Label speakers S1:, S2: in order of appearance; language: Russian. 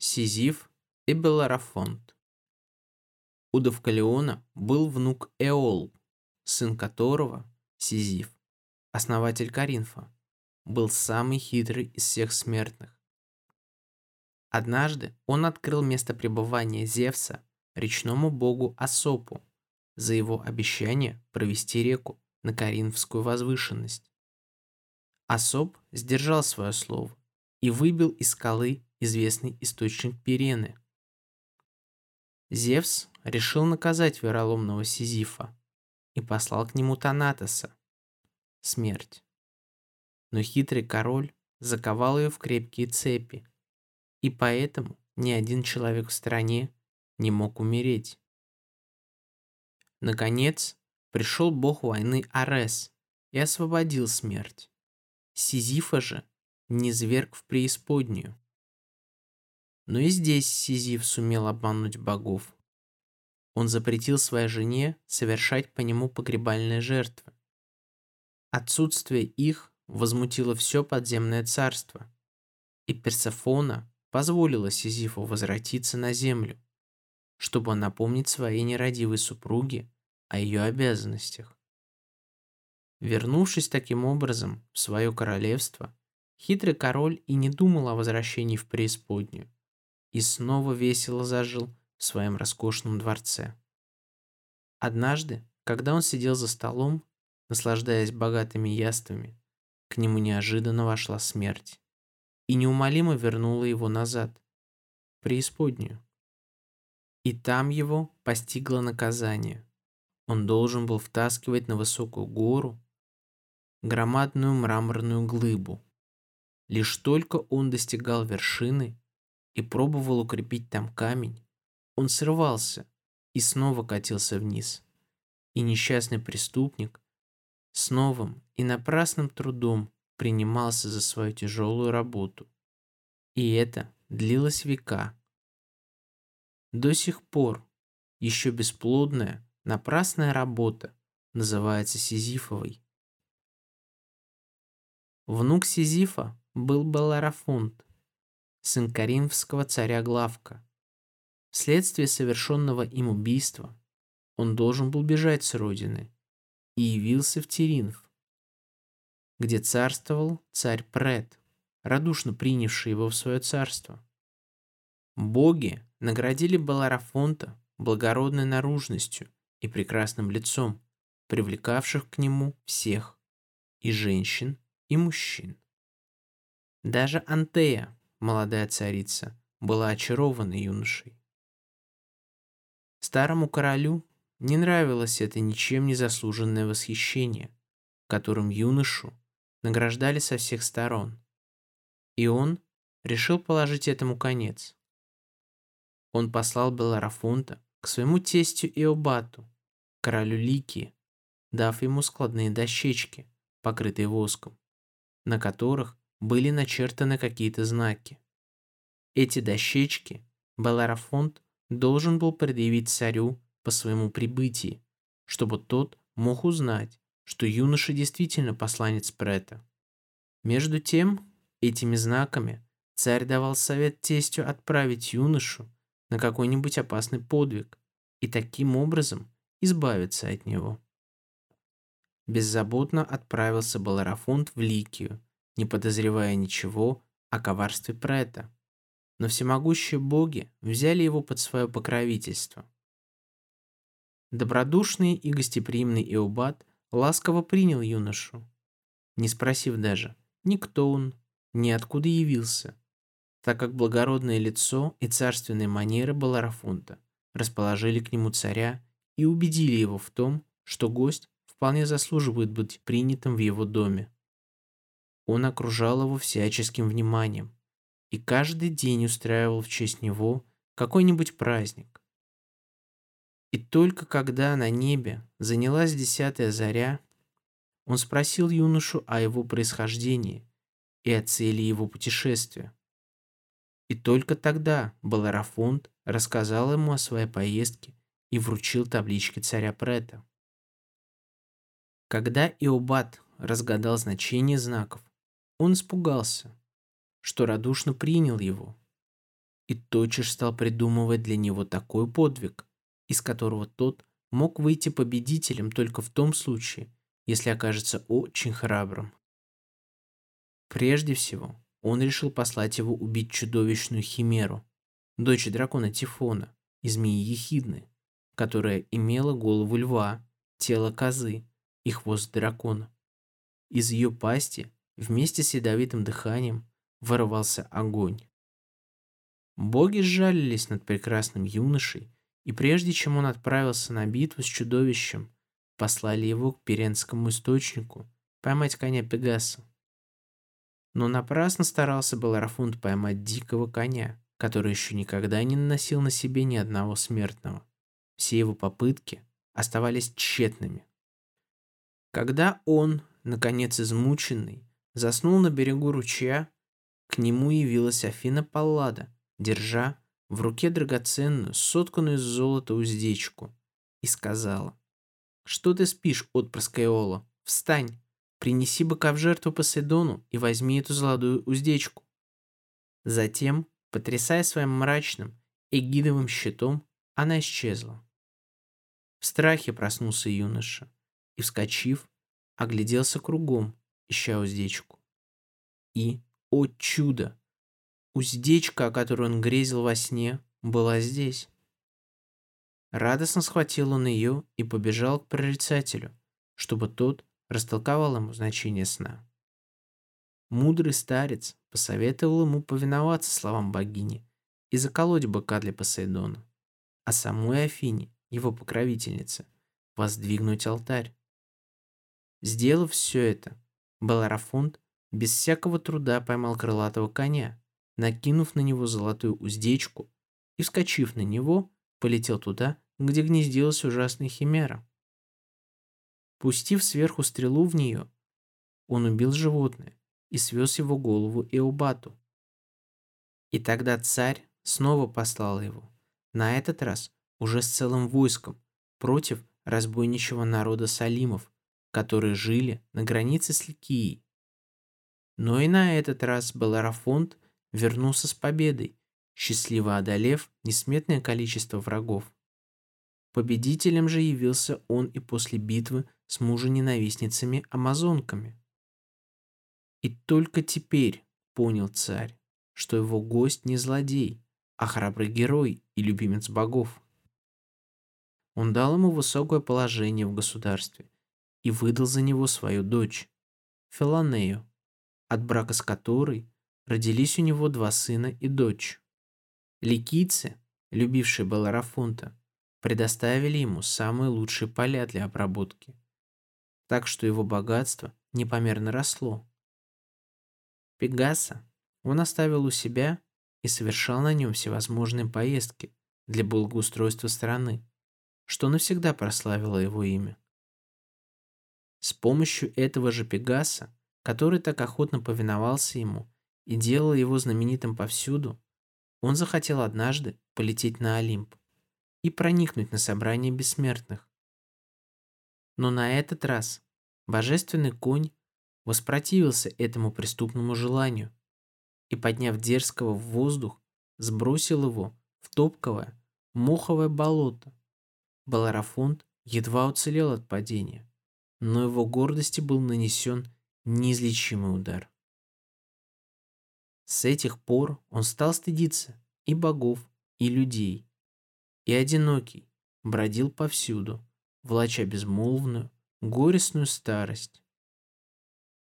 S1: Сизиф и Беларафонт. У Довкалиона был внук Эол, сын которого, Сизиф, основатель Каринфа, был самый хитрый из всех смертных. Однажды он открыл место пребывания Зевса речному богу Асопу за его обещание провести реку на Каринфскую возвышенность. Асоп сдержал свое слово и выбил из скалы известный источник Пирены. Зевс решил наказать вероломного Сизифа и послал к нему Танатоса – смерть. Но хитрый король заковал ее в крепкие цепи, и поэтому ни один человек в стране не мог умереть. Наконец, пришел бог войны Арес и освободил смерть. Сизифа же низверг в преисподнюю. Но и здесь Сизиф сумел обмануть богов. Он запретил своей жене совершать по нему погребальные жертвы. Отсутствие их возмутило все подземное царство, и Персефона позволила Сизифу возвратиться на землю, чтобы напомнить своей нерадивой супруге о ее обязанностях. Вернувшись таким образом в свое королевство, хитрый король и не думал о возвращении в преисподнюю и снова весело зажил в своем роскошном дворце. Однажды, когда он сидел за столом, наслаждаясь богатыми яствами, к нему неожиданно вошла смерть и неумолимо вернула его назад, в преисподнюю. И там его постигло наказание. Он должен был втаскивать на высокую гору громадную мраморную глыбу. Лишь только он достигал вершины, и пробовал укрепить там камень, он срывался и снова катился вниз. И несчастный преступник с новым и напрасным трудом принимался за свою тяжелую работу. И это длилось века. До сих пор еще бесплодная, напрасная работа называется Сизифовой. Внук Сизифа был Баларафонт, сын каримского царя Главка. Вследствие совершенного им убийства он должен был бежать с родины и явился в Теринф, где царствовал царь Прет, радушно принявший его в свое царство. Боги наградили Баларафонта благородной наружностью и прекрасным лицом, привлекавших к нему всех, и женщин, и мужчин. Даже Антея, молодая царица, была очарована юношей. Старому королю не нравилось это ничем не заслуженное восхищение, которым юношу награждали со всех сторон. И он решил положить этому конец. Он послал Беларафонта к своему тестю Иобату, королю Ликии, дав ему складные дощечки, покрытые воском, на которых были начертаны какие-то знаки. Эти дощечки Баларафонт должен был предъявить царю по своему прибытии, чтобы тот мог узнать, что юноша действительно посланец Прета. Между тем, этими знаками царь давал совет тестю отправить юношу на какой-нибудь опасный подвиг и таким образом избавиться от него. Беззаботно отправился Баларафонт в Ликию, не подозревая ничего о коварстве Прета. Но всемогущие боги взяли его под свое покровительство. Добродушный и гостеприимный Иобат ласково принял юношу, не спросив даже, ни кто он, ни откуда явился, так как благородное лицо и царственные манеры Баларафунта расположили к нему царя и убедили его в том, что гость вполне заслуживает быть принятым в его доме. Он окружал его всяческим вниманием и каждый день устраивал в честь него какой-нибудь праздник. И только когда на небе занялась десятая заря, он спросил юношу о его происхождении и о цели его путешествия. И только тогда Баларафонт рассказал ему о своей поездке и вручил таблички царя Прета. Когда Иобат разгадал значение знаков, он испугался, что радушно принял его. и тотчас стал придумывать для него такой подвиг, из которого тот мог выйти победителем только в том случае, если окажется очень храбрым. Прежде всего, он решил послать его убить чудовищную химеру, дочь дракона Тифона и змеи Ехидны, которая имела голову льва, тело козы и хвост дракона. Из ее пасти вместе с ядовитым дыханием вырывался огонь. Боги сжалились над прекрасным юношей, и прежде чем он отправился на битву с чудовищем, послали его к Перенскому источнику поймать коня Пегаса. Но напрасно старался был Арафунт поймать дикого коня, который еще никогда не наносил на себе ни одного смертного. Все его попытки оставались тщетными. Когда он, наконец измученный, заснул на берегу ручья, к нему явилась Афина Паллада, держа в руке драгоценную, сотканную из золота уздечку, и сказала, «Что ты спишь, отпрыск Эола? Встань, принеси быка в жертву Посейдону и возьми эту золотую уздечку». Затем, потрясая своим мрачным эгидовым щитом, она исчезла. В страхе проснулся юноша и, вскочив, огляделся кругом, ища уздечку. И, о чудо! Уздечка, о которой он грезил во сне, была здесь. Радостно схватил он ее и побежал к прорицателю, чтобы тот растолковал ему значение сна. Мудрый старец посоветовал ему повиноваться словам богини и заколоть быка для Посейдона, а самой Афине, его покровительнице, воздвигнуть алтарь. Сделав все это, Баларафонт без всякого труда поймал крылатого коня, накинув на него золотую уздечку и, вскочив на него, полетел туда, где гнездилась ужасная химера. Пустив сверху стрелу в нее, он убил животное и свез его голову Эубату. И тогда царь снова послал его, на этот раз уже с целым войском, против разбойничего народа Салимов, которые жили на границе с Ликией. Но и на этот раз Беларафонт вернулся с победой, счастливо одолев несметное количество врагов. Победителем же явился он и после битвы с мужа-ненавистницами-амазонками. И только теперь понял царь, что его гость не злодей, а храбрый герой и любимец богов. Он дал ему высокое положение в государстве и выдал за него свою дочь, Феланею, от брака с которой родились у него два сына и дочь. Ликийцы, любившие Беларафонта, предоставили ему самые лучшие поля для обработки, так что его богатство непомерно росло. Пегаса он оставил у себя и совершал на нем всевозможные поездки для благоустройства страны, что навсегда прославило его имя. С помощью этого же Пегаса который так охотно повиновался ему и делал его знаменитым повсюду, он захотел однажды полететь на Олимп и проникнуть на собрание бессмертных. Но на этот раз божественный конь воспротивился этому преступному желанию и, подняв дерзкого в воздух, сбросил его в топковое, моховое болото. Баларафонт едва уцелел от падения, но его гордости был нанесен неизлечимый удар. С этих пор он стал стыдиться и богов, и людей, и одинокий бродил повсюду, влача безмолвную, горестную старость.